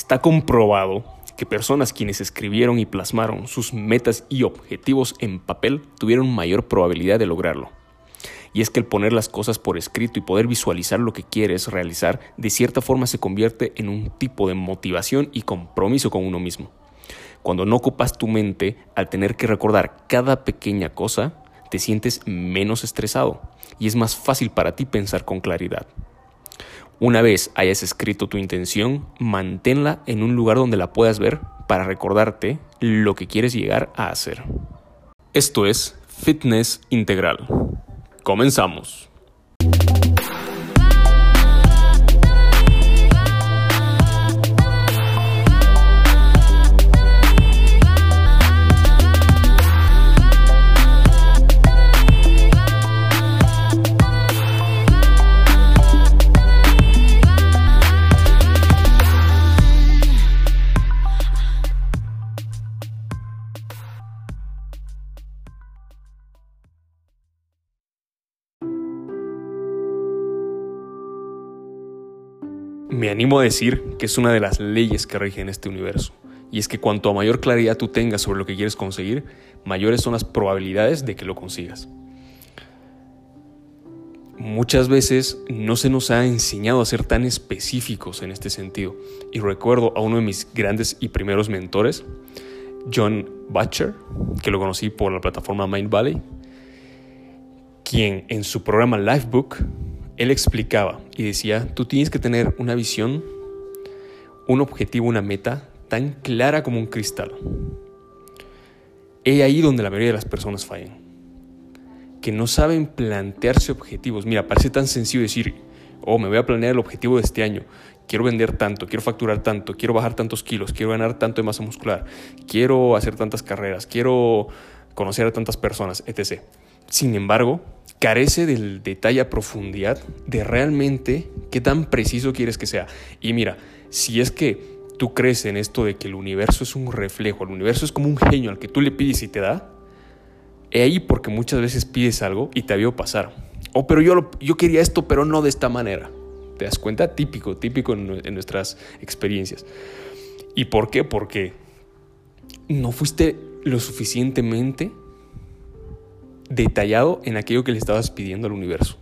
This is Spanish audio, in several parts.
Está comprobado que personas quienes escribieron y plasmaron sus metas y objetivos en papel tuvieron mayor probabilidad de lograrlo. Y es que el poner las cosas por escrito y poder visualizar lo que quieres realizar, de cierta forma se convierte en un tipo de motivación y compromiso con uno mismo. Cuando no ocupas tu mente al tener que recordar cada pequeña cosa, te sientes menos estresado y es más fácil para ti pensar con claridad. Una vez hayas escrito tu intención, manténla en un lugar donde la puedas ver para recordarte lo que quieres llegar a hacer. Esto es Fitness Integral. Comenzamos. Me animo a decir que es una de las leyes que rigen este universo. Y es que cuanto a mayor claridad tú tengas sobre lo que quieres conseguir, mayores son las probabilidades de que lo consigas. Muchas veces no se nos ha enseñado a ser tan específicos en este sentido. Y recuerdo a uno de mis grandes y primeros mentores, John Butcher, que lo conocí por la plataforma Mind Valley, quien en su programa Lifebook él explicaba y decía, tú tienes que tener una visión, un objetivo, una meta tan clara como un cristal. Es ahí donde la mayoría de las personas fallan. Que no saben plantearse objetivos. Mira, parece tan sencillo decir, oh, me voy a planear el objetivo de este año. Quiero vender tanto, quiero facturar tanto, quiero bajar tantos kilos, quiero ganar tanto de masa muscular, quiero hacer tantas carreras, quiero conocer a tantas personas, etc. Sin embargo, carece del detalle a profundidad de realmente qué tan preciso quieres que sea. Y mira, si es que tú crees en esto de que el universo es un reflejo, el universo es como un genio al que tú le pides y te da, he ahí porque muchas veces pides algo y te vio pasar. Oh, pero yo, yo quería esto, pero no de esta manera. ¿Te das cuenta? Típico, típico en, en nuestras experiencias. ¿Y por qué? Porque no fuiste lo suficientemente detallado en aquello que le estabas pidiendo al universo.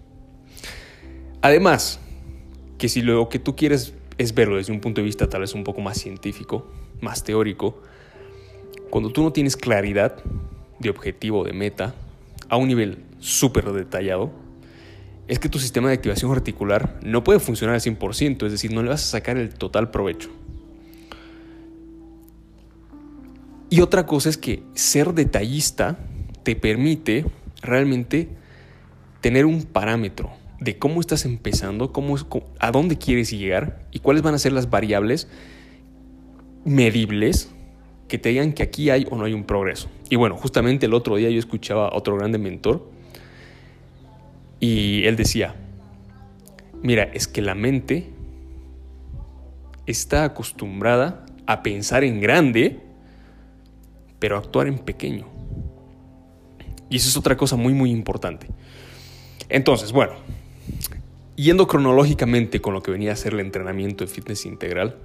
Además, que si lo que tú quieres es verlo desde un punto de vista tal vez un poco más científico, más teórico, cuando tú no tienes claridad de objetivo, de meta, a un nivel súper detallado, es que tu sistema de activación articular no puede funcionar al 100%, es decir, no le vas a sacar el total provecho. Y otra cosa es que ser detallista te permite realmente tener un parámetro de cómo estás empezando, cómo, a dónde quieres llegar y cuáles van a ser las variables medibles que te digan que aquí hay o no hay un progreso. Y bueno, justamente el otro día yo escuchaba a otro grande mentor y él decía, mira, es que la mente está acostumbrada a pensar en grande, pero actuar en pequeño. Y eso es otra cosa muy, muy importante. Entonces, bueno, yendo cronológicamente con lo que venía a ser el entrenamiento de fitness integral,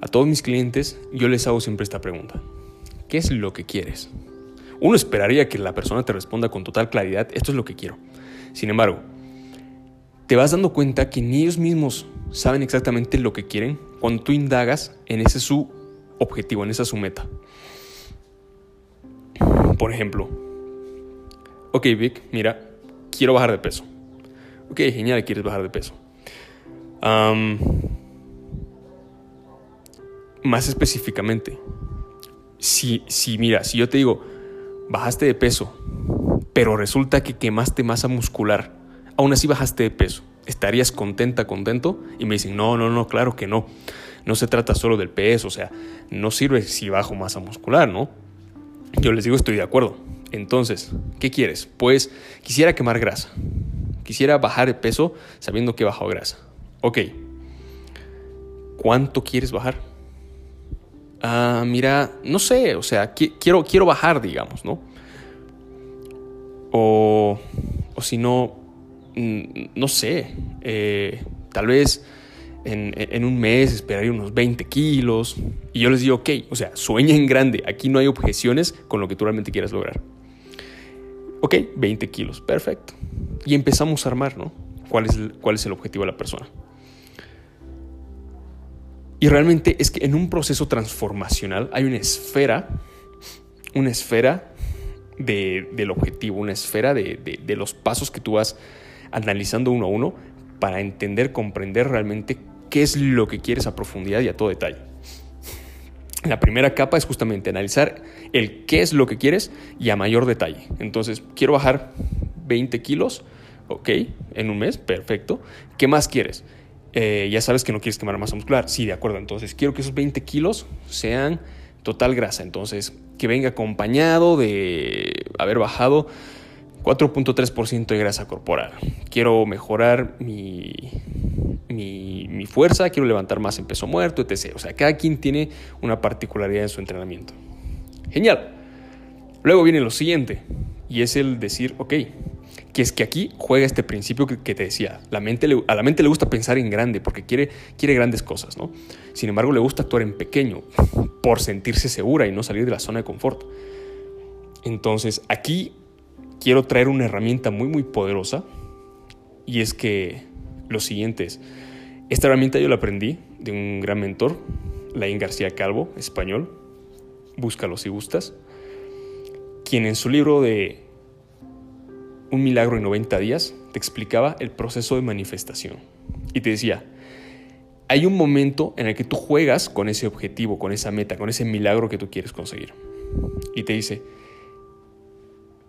a todos mis clientes yo les hago siempre esta pregunta. ¿Qué es lo que quieres? Uno esperaría que la persona te responda con total claridad, esto es lo que quiero. Sin embargo, te vas dando cuenta que ni ellos mismos saben exactamente lo que quieren cuando tú indagas en ese su objetivo, en esa su meta. Por ejemplo, ok Vic, mira, quiero bajar de peso. Ok, genial, quieres bajar de peso. más específicamente, si, si, mira, si yo te digo, bajaste de peso, pero resulta que quemaste masa muscular, aún así bajaste de peso, ¿estarías contenta, contento? Y me dicen, no, no, no, claro que no. No se trata solo del peso, o sea, no sirve si bajo masa muscular, ¿no? Yo les digo, estoy de acuerdo. Entonces, ¿qué quieres? Pues quisiera quemar grasa. Quisiera bajar de peso sabiendo que he bajado grasa. Ok. ¿Cuánto quieres bajar? Ah, mira, no sé, o sea, quiero, quiero bajar, digamos, ¿no? O, o si no, mm, no sé, eh, tal vez en, un mes esperaría unos 20 kilos. Y yo les digo, ok, o sea, sueña en grande. Aquí no hay objeciones con lo que tú realmente quieras lograr. Ok, 20 kilos, perfecto. Y empezamos a armar, ¿no? ¿Cuál es cuál es el objetivo de la persona? Y realmente es que en un proceso transformacional hay una esfera, una esfera del objetivo, una esfera de, de, los pasos que tú vas analizando uno a uno para entender, comprender realmente qué es lo que quieres a profundidad y a todo detalle. La primera capa es justamente analizar el qué es lo que quieres y a mayor detalle. Entonces, quiero bajar 20 kilos, ok, en un mes, perfecto. ¿Qué más quieres? Eh, ya sabes que no quieres quemar masa muscular. Sí, de acuerdo. Entonces, quiero que esos 20 kilos sean total grasa. Entonces, que venga acompañado de haber bajado 4.3% de grasa corporal. Quiero mejorar mi, mi, fuerza, quiero levantar más en peso muerto, etc. O sea, cada quien tiene una particularidad en su entrenamiento. Genial. Luego viene lo siguiente, y es el decir, ok, que es que aquí juega este principio que, te decía. La mente a la mente le gusta pensar en grande porque quiere, quiere grandes cosas, ¿no? Sin embargo, le gusta actuar en pequeño por sentirse segura y no salir de la zona de confort. Entonces, aquí quiero traer una herramienta muy, muy poderosa y es que lo siguiente es, esta herramienta yo la aprendí de un gran mentor, Laín García Calvo, español, búscalo si gustas, quien en su libro de un milagro en 90 días, te explicaba el proceso de manifestación. Y te decía, hay un momento en el que tú juegas con ese objetivo, con esa meta, con ese milagro que tú quieres conseguir. Y te dice,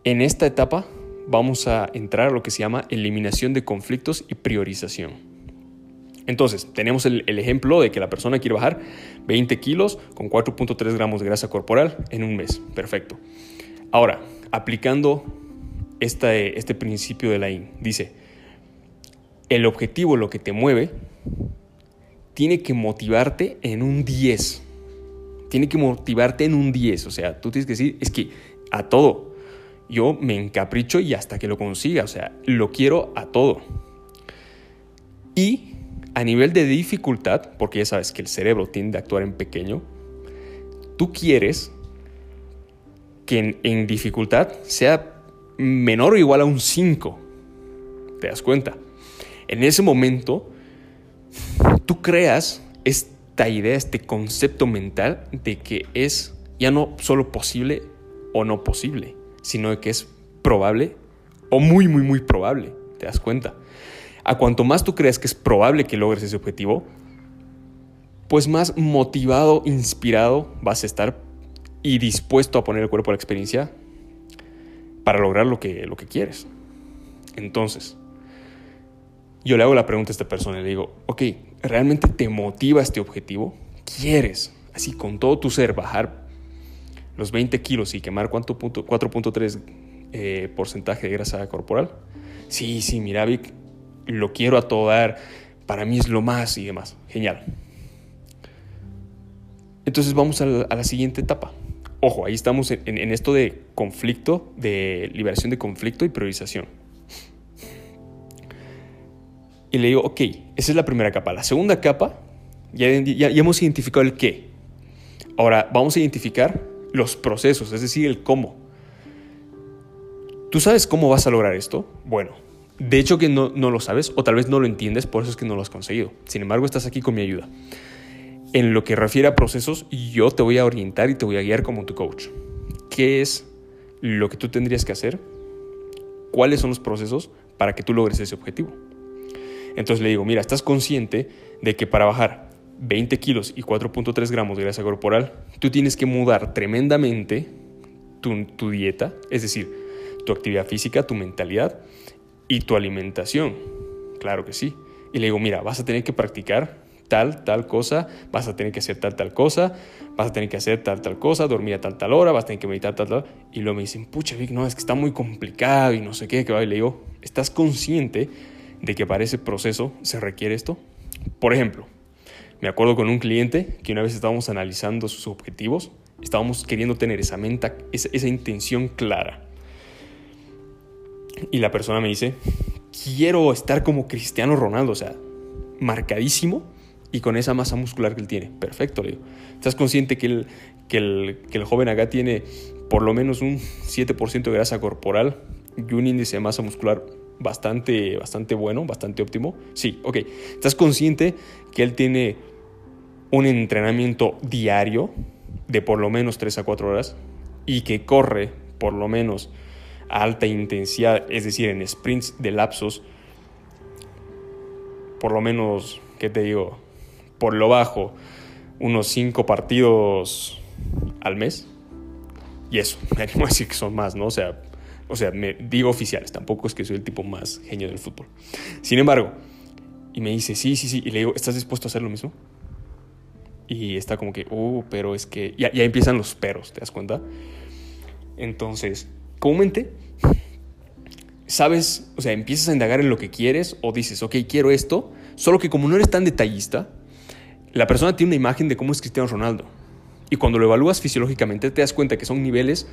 en esta etapa vamos a entrar a lo que se llama eliminación de conflictos y priorización. Entonces, tenemos el, ejemplo de que la persona quiere bajar 20 kilos con 4.3 gramos de grasa corporal en un mes. Perfecto. Ahora, aplicando este principio de la IN. Dice, el objetivo, lo que te mueve, tiene que motivarte en un 10. Tiene que motivarte en un 10. O sea, tú tienes que decir, es que a todo. Yo me encapricho y hasta que lo consiga. O sea, lo quiero a todo. Y a nivel de dificultad, porque ya sabes que el cerebro tiende a actuar en pequeño, tú quieres que en, dificultad sea menor o igual a un 5. ¿Te das cuenta? En ese momento, tú creas esta idea, este concepto mental de que es ya no solo posible o no posible, sino de que es probable o muy, muy, muy probable. ¿Te das cuenta? A cuanto más tú creas que es probable que logres ese objetivo, pues más motivado, inspirado vas a estar y dispuesto a poner el cuerpo a la experiencia para lograr lo que, lo que quieres. Entonces, yo le hago la pregunta a esta persona y le digo, ok, ¿realmente te motiva este objetivo? ¿Quieres, así con todo tu ser, bajar los 20 kilos y quemar 4.3 eh, porcentaje de grasa corporal? Sí, sí, mira, Vic, lo quiero a todo dar, para mí es lo más y demás. Genial. Entonces vamos a la siguiente etapa. Ojo, ahí estamos en, esto de conflicto, de liberación de conflicto y priorización. Y le digo, ok, esa es la primera capa. La segunda capa, ya, hemos identificado el qué. Ahora vamos a identificar los procesos, es decir, el cómo. ¿Tú sabes cómo vas a lograr esto? Bueno, de hecho que no, no, lo sabes o tal vez no lo entiendes, por eso es que no lo has conseguido. Sin embargo, estás aquí con mi ayuda en lo que refiere a procesos, yo te voy a orientar y te voy a guiar como tu coach. ¿Qué es lo que tú tendrías que hacer? ¿Cuáles son los procesos para que tú logres ese objetivo? Entonces le digo, mira, estás consciente de que para bajar 20 kilos y 4.3 gramos de grasa corporal, tú tienes que mudar tremendamente tu, dieta, es decir, tu actividad física, tu mentalidad y tu alimentación. Claro que sí. Y le digo, mira, vas a tener que practicar tal, tal cosa, vas a tener que hacer tal, tal cosa, vas a tener que hacer tal, tal cosa, dormir a tal, tal hora, vas a tener que meditar tal, tal. Y luego me dicen, pucha, Vic, no, es que está muy complicado y no sé qué, que va. Y le digo, ¿estás consciente de que para ese proceso se requiere esto? Por ejemplo, me acuerdo con un cliente que una vez estábamos analizando sus objetivos, estábamos queriendo tener esa, menta, esa, intención clara. Y la persona me dice, quiero estar como Cristiano Ronaldo, o sea, marcadísimo y con esa masa muscular que él tiene. Perfecto, le digo. ¿Estás consciente que el, que el, que el joven acá tiene por lo menos un 7% de grasa corporal y un índice de masa muscular bastante, bastante bueno, bastante óptimo? Sí, ok. ¿Estás consciente que él tiene un entrenamiento diario de por lo menos 3 a 4 horas y que corre por lo menos a alta intensidad, es decir, en sprints de lapsos, por lo menos, ¿qué te digo? Por lo bajo, unos 5 partidos al mes. Y eso, me animo a decir que son más, ¿no? O sea, o sea, me digo oficiales, tampoco es que soy el tipo más genio del fútbol. Sin embargo, y me dice, sí, sí, sí, y le digo, ¿estás dispuesto a hacer lo mismo? Y está como que, uh, pero es que ya, ya empiezan los peros, ¿te das cuenta? Entonces, comúnmente, sabes, o sea, empiezas a indagar en lo que quieres o dices, ok, quiero esto, solo que como no eres tan detallista, la persona tiene una imagen de cómo es Cristiano Ronaldo. Y cuando lo evalúas fisiológicamente te das cuenta que son niveles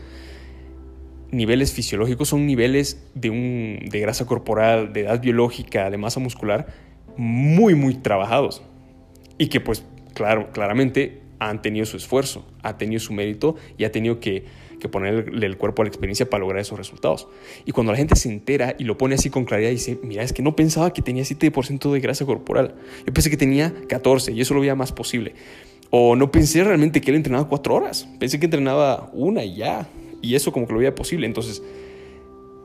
niveles fisiológicos son niveles de, un, de grasa corporal, de edad biológica, de masa muscular, muy, muy trabajados. Y que pues, claramente han tenido su esfuerzo, ha tenido su mérito y ha tenido que, que ponerle el cuerpo a la experiencia para lograr esos resultados. Y cuando la gente se entera y lo pone así con claridad, dice, mira, es que no pensaba que tenía 7% de grasa corporal. Yo pensé que tenía 14 y eso lo veía más posible. O no pensé realmente que él entrenaba 4 horas. Pensé que entrenaba una y ya. Y eso como que lo veía posible. Entonces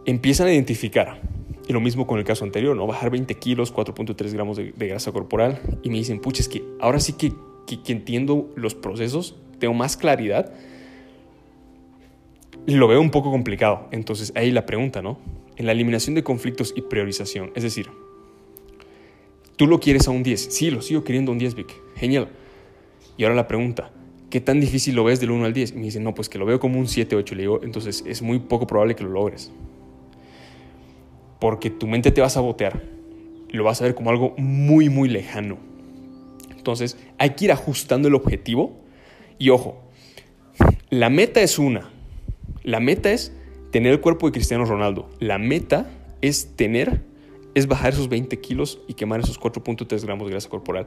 empiezan a identificar. Y lo mismo con el caso anterior, ¿no? Bajar 20 kilos, 4.3 gramos de, grasa corporal. Y me dicen, pucha, es que ahora sí que, que, entiendo los procesos, tengo más claridad. Lo veo un poco complicado. Entonces ahí la pregunta, ¿no? En la eliminación de conflictos y priorización. Es decir, tú lo quieres a un 10. Sí, lo sigo queriendo a un 10, Vic. Genial. Y ahora la pregunta, ¿qué tan difícil lo ves del 1 al 10? Y me dicen, no, pues que lo veo como un 7, 8. Le digo, entonces es muy poco probable que lo logres. Porque tu mente te va a sabotear. Lo vas a ver como algo muy, muy lejano. Entonces hay que ir ajustando el objetivo. Y ojo, la meta es una. La meta es tener el cuerpo de Cristiano Ronaldo. La meta es tener, es bajar esos 20 kilos y quemar esos 4.3 gramos de grasa corporal.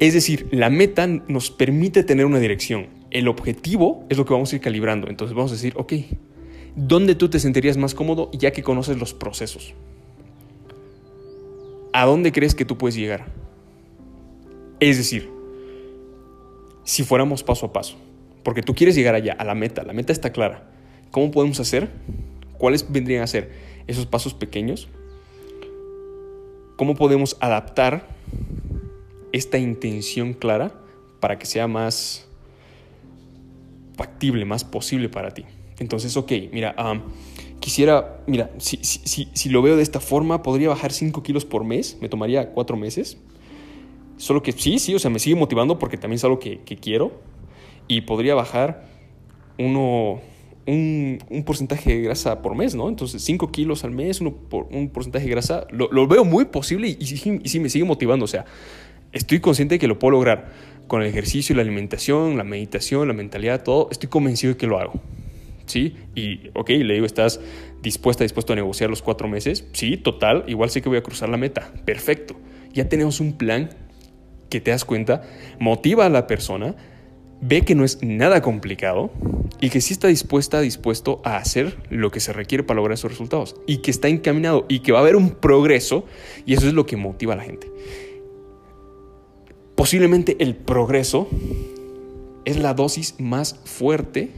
Es decir, la meta nos permite tener una dirección. El objetivo es lo que vamos a ir calibrando. Entonces vamos a decir, ok, ¿dónde tú te sentirías más cómodo ya que conoces los procesos? ¿A dónde crees que tú puedes llegar? Es decir, si fuéramos paso a paso, porque tú quieres llegar allá, a la meta, la meta está clara. ¿Cómo podemos hacer? ¿Cuáles vendrían a ser esos pasos pequeños? ¿Cómo podemos adaptar esta intención clara para que sea más factible, más posible para ti. Entonces, ok, mira, quisiera, mira, si, si, si, lo veo de esta forma, podría bajar 5 kilos por mes, me tomaría 4 meses. Solo que sí, sí, o sea, me sigue motivando porque también es algo que, quiero. Y podría bajar uno, un, porcentaje de grasa por mes, ¿no? Entonces, 5 kilos al mes, uno por, un porcentaje de grasa, lo, veo muy posible y, y, y sí me sigue motivando. O sea, estoy consciente de que lo puedo lograr con el ejercicio, la alimentación, la meditación, la mentalidad, todo, estoy convencido de que lo hago. ¿Sí? Y, ok, le digo, ¿estás dispuesta, dispuesto a negociar los cuatro meses? Sí, total, igual sé que voy a cruzar la meta. Perfecto. Ya tenemos un plan que te das cuenta, motiva a la persona, ve que no es nada complicado y que sí está dispuesta, dispuesto a hacer lo que se requiere para lograr esos resultados y que está encaminado y que va a haber un progreso y eso es lo que motiva a la gente. Posiblemente el progreso es la dosis más fuerte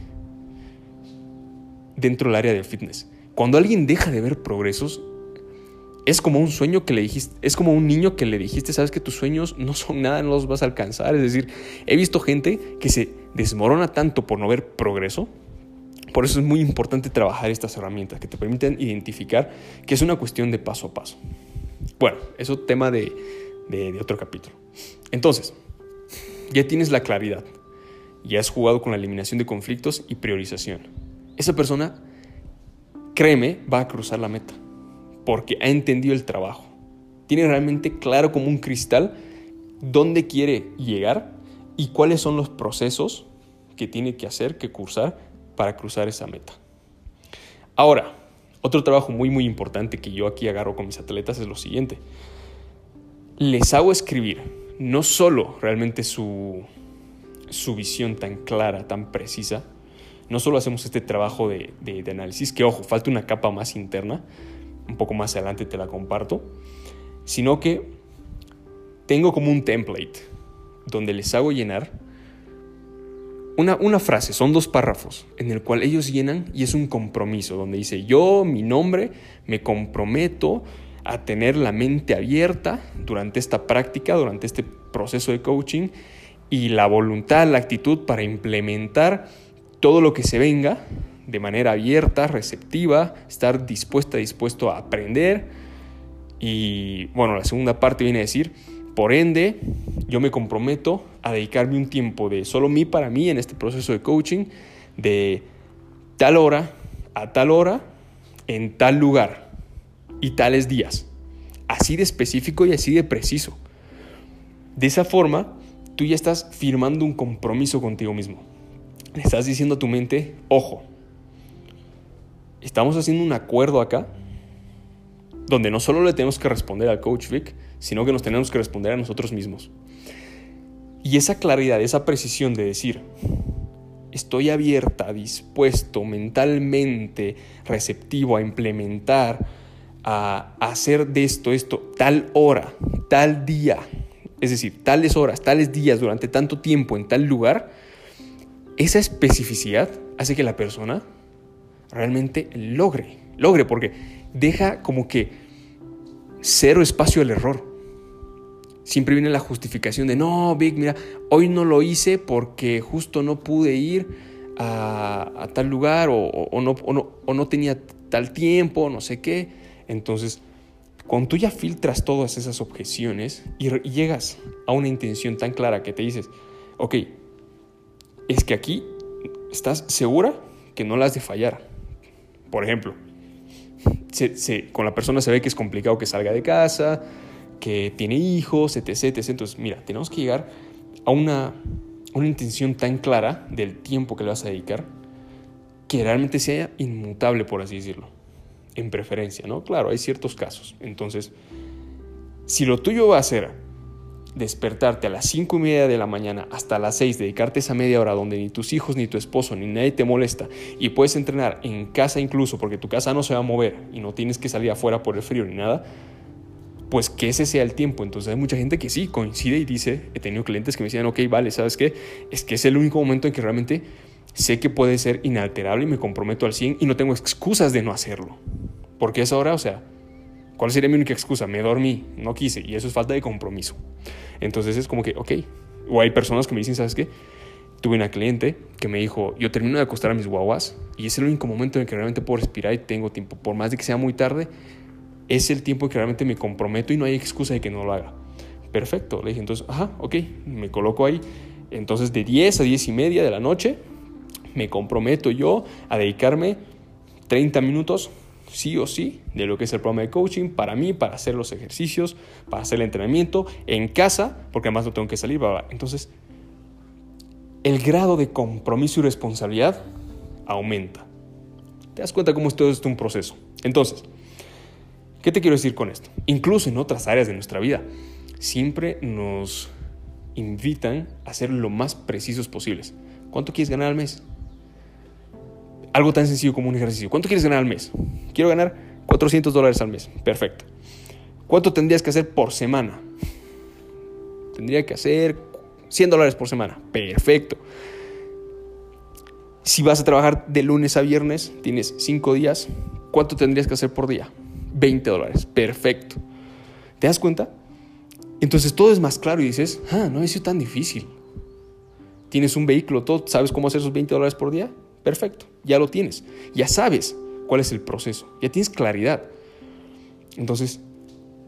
dentro del área del fitness. Cuando alguien deja de ver progresos, es como un sueño que le dijiste, es como un niño que le dijiste, sabes que tus sueños no son nada, no los vas a alcanzar. Es decir, he visto gente que se desmorona tanto por no ver progreso. Por eso es muy importante trabajar estas herramientas que te permiten identificar que es una cuestión de paso a paso. Bueno, eso es tema de, de otro capítulo. Entonces, ya tienes la claridad, ya has jugado con la eliminación de conflictos y priorización. Esa persona, créeme, va a cruzar la meta, porque ha entendido el trabajo. Tiene realmente claro como un cristal dónde quiere llegar y cuáles son los procesos que tiene que hacer, que cursar para cruzar esa meta. Ahora, otro trabajo muy muy importante que yo aquí agarro con mis atletas es lo siguiente. Les hago escribir no solo realmente su, su visión tan clara, tan precisa, no solo hacemos este trabajo de, análisis, que ojo, falta una capa más interna, un poco más adelante te la comparto, sino que tengo como un template donde les hago llenar una, una, frase, son dos párrafos, en el cual ellos llenan y es un compromiso, donde dice, yo, mi nombre, me comprometo a tener la mente abierta durante esta práctica, durante este proceso de coaching y la voluntad, la actitud para implementar todo lo que se venga de manera abierta, receptiva, estar dispuesta, dispuesto a aprender. Y bueno, la segunda parte viene a decir, por ende, yo me comprometo a dedicarme un tiempo de solo mí para mí en este proceso de coaching, de tal hora a tal hora, en tal lugar y tales días. Así de específico y así de preciso. De esa forma, tú ya estás firmando un compromiso contigo mismo. Le estás diciendo a tu mente, ojo, estamos haciendo un acuerdo acá donde no solo le tenemos que responder al coach Vic, sino que nos tenemos que responder a nosotros mismos. Y esa claridad, esa precisión de decir, estoy abierta, dispuesto, mentalmente receptivo a implementar a hacer de esto, esto, tal hora, tal día, es decir, tales horas, tales días, durante tanto tiempo, en tal lugar, esa especificidad hace que la persona realmente logre, logre, porque deja como que cero espacio al error. Siempre viene la justificación de, no, Vic, mira, hoy no lo hice porque justo no pude ir a, tal lugar o, no, no, o no tenía tal tiempo, no sé qué. Entonces, cuando tú ya filtras todas esas objeciones y, llegas a una intención tan clara que te dices, ok, es que aquí estás segura que no la has de fallar. Por ejemplo, con la persona se ve que es complicado que salga de casa, que tiene hijos, etc. Entonces, mira, tenemos que llegar a una, una intención tan clara del tiempo que le vas a dedicar que realmente sea inmutable, por así decirlo en preferencia, ¿no? Claro, hay ciertos casos. Entonces, si lo tuyo va a ser despertarte a las cinco y media de la mañana hasta las 6, dedicarte esa media hora donde ni tus hijos, ni tu esposo, ni nadie te molesta y puedes entrenar en casa incluso porque tu casa no se va a mover y no tienes que salir afuera por el frío ni nada, pues que ese sea el tiempo. Entonces hay mucha gente que sí coincide y dice, he tenido clientes que me decían, ok, vale, ¿sabes qué? Es que es el único momento en que realmente sé que puede ser inalterable y me comprometo al 100 y no tengo excusas de no hacerlo. Porque es hora, o sea, ¿cuál sería mi única excusa? Me dormí, no quise y eso es falta de compromiso. Entonces es como que, ok, o hay personas que me dicen, ¿sabes qué? Tuve una cliente que me dijo, yo termino de acostar a mis guaguas y es el único momento en el que realmente puedo respirar y tengo tiempo, por más de que sea muy tarde, es el tiempo en que realmente me comprometo y no hay excusa de que no lo haga. Perfecto, le dije entonces, ajá, ok, me coloco ahí. Entonces de 10 a 10 y media de la noche me comprometo yo a dedicarme 30 minutos sí o sí de lo que es el programa de coaching para mí, para hacer los ejercicios, para hacer el entrenamiento en casa, porque además no tengo que salir. Entonces, el grado de compromiso y responsabilidad aumenta. ¿Te das cuenta cómo es todo esto un proceso? Entonces, ¿qué te quiero decir con esto? Incluso en otras áreas de nuestra vida, siempre nos invitan a ser lo más precisos posibles. ¿Cuánto quieres ganar al mes? Algo tan sencillo como un ejercicio. ¿Cuánto quieres ganar al mes? Quiero ganar 400 dólares al mes. Perfecto. ¿Cuánto tendrías que hacer por semana? Tendría que hacer 100 dólares por semana. Perfecto. Si vas a trabajar de lunes a viernes, tienes 5 días, ¿cuánto tendrías que hacer por día? 20 dólares. Perfecto. ¿Te das cuenta? Entonces todo es más claro y dices, ah, no es sido tan difícil. Tienes un vehículo, todo, ¿sabes cómo hacer esos 20 dólares por día? Perfecto, ya lo tienes, ya sabes cuál es el proceso, ya tienes claridad. Entonces,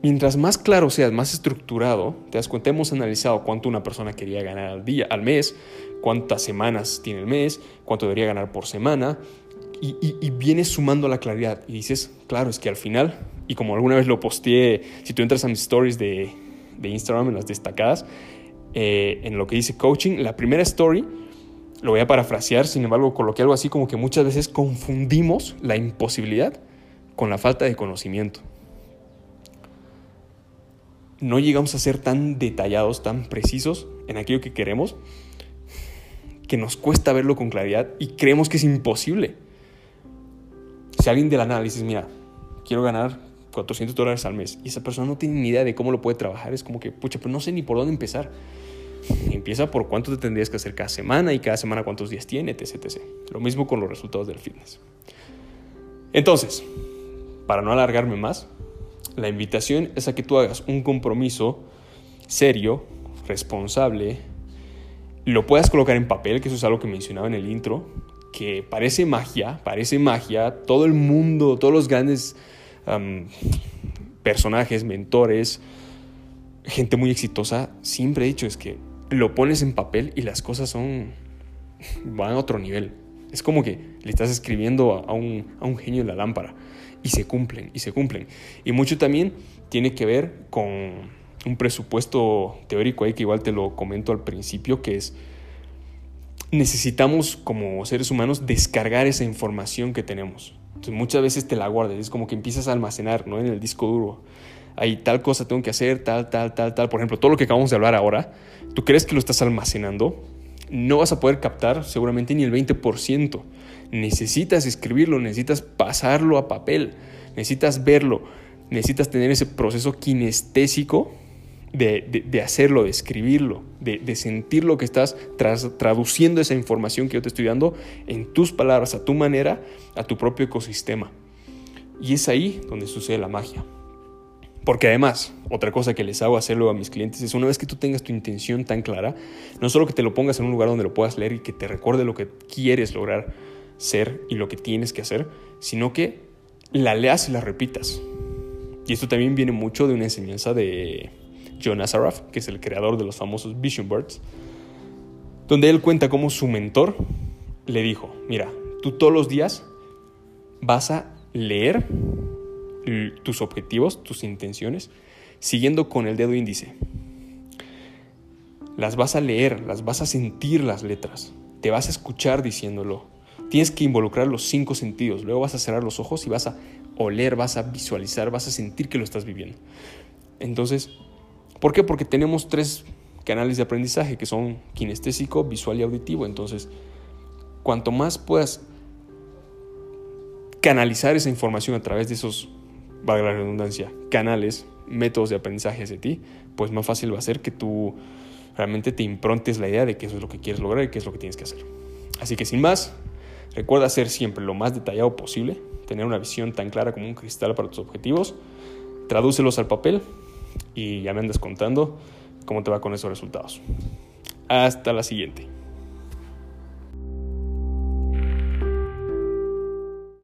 mientras más claro seas, más estructurado, te das cuenta, hemos analizado cuánto una persona quería ganar al día, al mes, cuántas semanas tiene el mes, cuánto debería ganar por semana, y, vienes sumando la claridad y dices, claro, es que al final, y como alguna vez lo posteé, si tú entras a mis stories de, Instagram, en las destacadas, eh, en lo que dice coaching, la primera story lo voy a parafrasear, sin embargo, coloqué algo así como que muchas veces confundimos la imposibilidad con la falta de conocimiento. no llegamos a ser tan detallados, tan precisos en aquello que queremos, que nos cuesta verlo con claridad y creemos que es imposible. Si alguien del análisis, mira, quiero ganar 400 dólares al mes y esa persona no tiene ni idea de cómo lo puede trabajar, es como que, pucha, pero no sé ni por dónde empezar. Empieza por cuánto te tendrías que hacer cada semana y cada semana cuántos días tiene, etc, etc. Lo mismo con los resultados del fitness. Entonces, para no alargarme más, la invitación es a que tú hagas un compromiso serio, responsable, lo puedas colocar en papel, que eso es algo que mencionaba en el intro, que parece magia, parece magia, todo el mundo, todos los grandes personajes, mentores, gente muy exitosa, siempre he dicho es que lo pones en papel y las cosas son, van a otro nivel. Es como que le estás escribiendo a un, a un genio en la lámpara y se cumplen, y se cumplen. Y mucho también tiene que ver con un presupuesto teórico ahí que igual te lo comento al principio, que es necesitamos como seres humanos descargar esa información que tenemos. Entonces muchas veces te la guardas, es como que empiezas a almacenar ¿no? en el disco duro. Hay tal cosa tengo que hacer, tal, tal, tal, tal. Por ejemplo, todo lo que acabamos de hablar ahora, tú crees que lo estás almacenando, no vas a poder captar seguramente ni el 20%. Necesitas escribirlo, necesitas pasarlo a papel, necesitas verlo, necesitas tener ese proceso kinestésico de, hacerlo, de escribirlo, de, sentir lo que estás traduciendo esa información que yo te estoy dando en tus palabras, a tu manera, a tu propio ecosistema. Y es ahí donde sucede la magia. Porque además, otra cosa que les hago hacerlo a mis clientes es una vez que tú tengas tu intención tan clara, no solo que te lo pongas en un lugar donde lo puedas leer y que te recuerde lo que quieres lograr ser y lo que tienes que hacer, sino que la leas y la repitas. Y esto también viene mucho de una enseñanza de John Assaraf, que es el creador de los famosos Vision Birds, donde él cuenta cómo su mentor le dijo, mira, tú todos los días vas a leer tus objetivos, tus intenciones, siguiendo con el dedo índice. Las vas a leer, las vas a sentir las letras, te vas a escuchar diciéndolo. Tienes que involucrar los cinco sentidos, luego vas a cerrar los ojos y vas a oler, vas a visualizar, vas a sentir que lo estás viviendo. Entonces, ¿por qué? Porque tenemos tres canales de aprendizaje que son kinestésico, visual y auditivo. Entonces, cuanto más puedas canalizar esa información a través de esos valga la redundancia, canales, métodos de aprendizaje hacia ti, pues más fácil va a ser que tú realmente te improntes la idea de que eso es lo que quieres lograr y qué es lo que tienes que hacer. Así que sin más, recuerda ser siempre lo más detallado posible, tener una visión tan clara como un cristal para tus objetivos, tradúcelos al papel y ya me andas contando cómo te va con esos resultados. Hasta la siguiente.